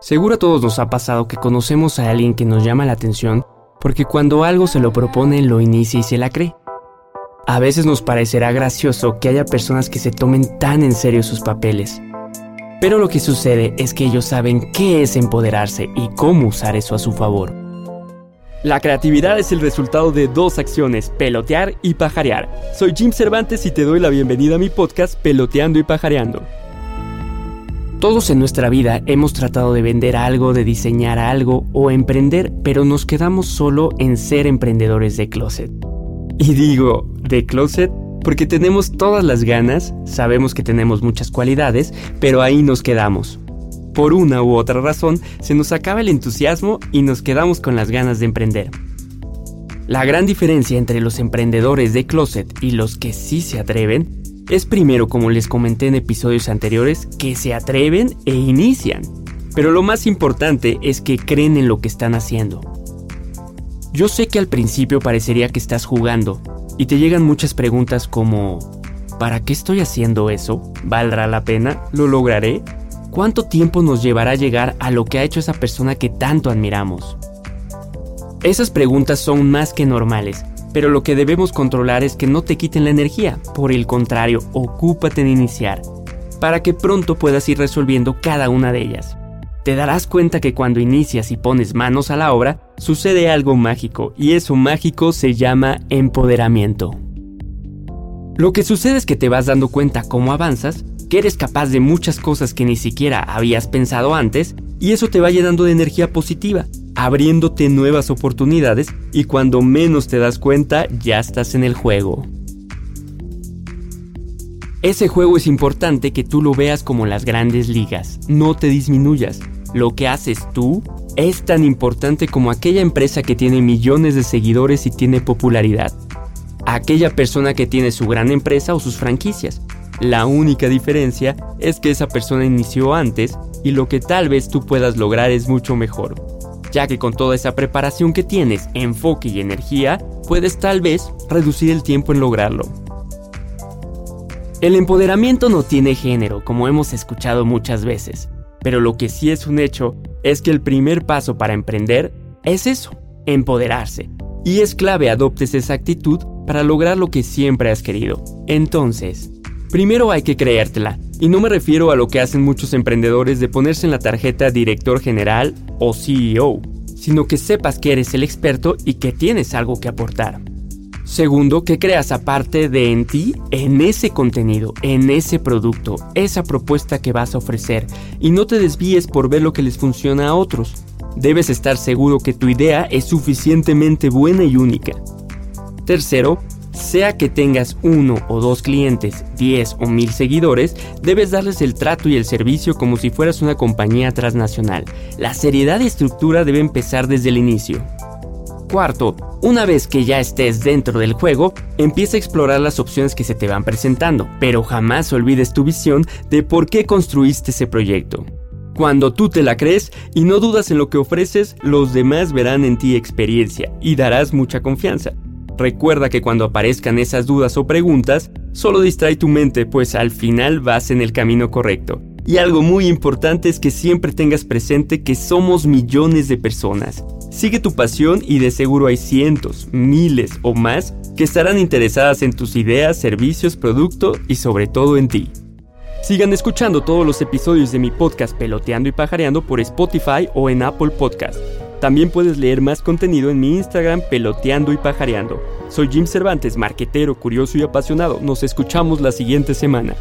Seguro a todos nos ha pasado que conocemos a alguien que nos llama la atención porque cuando algo se lo propone lo inicia y se la cree. A veces nos parecerá gracioso que haya personas que se tomen tan en serio sus papeles. Pero lo que sucede es que ellos saben qué es empoderarse y cómo usar eso a su favor. La creatividad es el resultado de dos acciones, pelotear y pajarear. Soy Jim Cervantes y te doy la bienvenida a mi podcast Peloteando y Pajareando. Todos en nuestra vida hemos tratado de vender algo, de diseñar algo o emprender, pero nos quedamos solo en ser emprendedores de closet. Y digo, de closet, porque tenemos todas las ganas, sabemos que tenemos muchas cualidades, pero ahí nos quedamos. Por una u otra razón, se nos acaba el entusiasmo y nos quedamos con las ganas de emprender. La gran diferencia entre los emprendedores de closet y los que sí se atreven es primero, como les comenté en episodios anteriores, que se atreven e inician. Pero lo más importante es que creen en lo que están haciendo. Yo sé que al principio parecería que estás jugando y te llegan muchas preguntas como ¿para qué estoy haciendo eso? ¿Valdrá la pena? ¿Lo lograré? ¿Cuánto tiempo nos llevará a llegar a lo que ha hecho esa persona que tanto admiramos? Esas preguntas son más que normales pero lo que debemos controlar es que no te quiten la energía, por el contrario, ocúpate en iniciar, para que pronto puedas ir resolviendo cada una de ellas. Te darás cuenta que cuando inicias y pones manos a la obra, sucede algo mágico, y eso mágico se llama empoderamiento. Lo que sucede es que te vas dando cuenta cómo avanzas, que eres capaz de muchas cosas que ni siquiera habías pensado antes, y eso te va llenando de energía positiva, abriéndote nuevas oportunidades y cuando menos te das cuenta ya estás en el juego. Ese juego es importante que tú lo veas como las grandes ligas, no te disminuyas. Lo que haces tú es tan importante como aquella empresa que tiene millones de seguidores y tiene popularidad. Aquella persona que tiene su gran empresa o sus franquicias. La única diferencia es que esa persona inició antes y lo que tal vez tú puedas lograr es mucho mejor ya que con toda esa preparación que tienes, enfoque y energía, puedes tal vez reducir el tiempo en lograrlo. El empoderamiento no tiene género, como hemos escuchado muchas veces, pero lo que sí es un hecho es que el primer paso para emprender es eso, empoderarse, y es clave adoptes esa actitud para lograr lo que siempre has querido. Entonces, primero hay que creértela, y no me refiero a lo que hacen muchos emprendedores de ponerse en la tarjeta director general o CEO, sino que sepas que eres el experto y que tienes algo que aportar. Segundo, que creas aparte de en ti, en ese contenido, en ese producto, esa propuesta que vas a ofrecer, y no te desvíes por ver lo que les funciona a otros. Debes estar seguro que tu idea es suficientemente buena y única. Tercero, sea que tengas uno o dos clientes, 10 o mil seguidores, debes darles el trato y el servicio como si fueras una compañía transnacional. La seriedad y estructura debe empezar desde el inicio. Cuarto, una vez que ya estés dentro del juego, empieza a explorar las opciones que se te van presentando, pero jamás olvides tu visión de por qué construiste ese proyecto. Cuando tú te la crees y no dudas en lo que ofreces, los demás verán en ti experiencia y darás mucha confianza. Recuerda que cuando aparezcan esas dudas o preguntas, solo distrae tu mente, pues al final vas en el camino correcto. Y algo muy importante es que siempre tengas presente que somos millones de personas. Sigue tu pasión y de seguro hay cientos, miles o más que estarán interesadas en tus ideas, servicios, producto y sobre todo en ti. Sigan escuchando todos los episodios de mi podcast Peloteando y Pajareando por Spotify o en Apple Podcast. También puedes leer más contenido en mi Instagram peloteando y pajareando. Soy Jim Cervantes, marquetero, curioso y apasionado. Nos escuchamos la siguiente semana.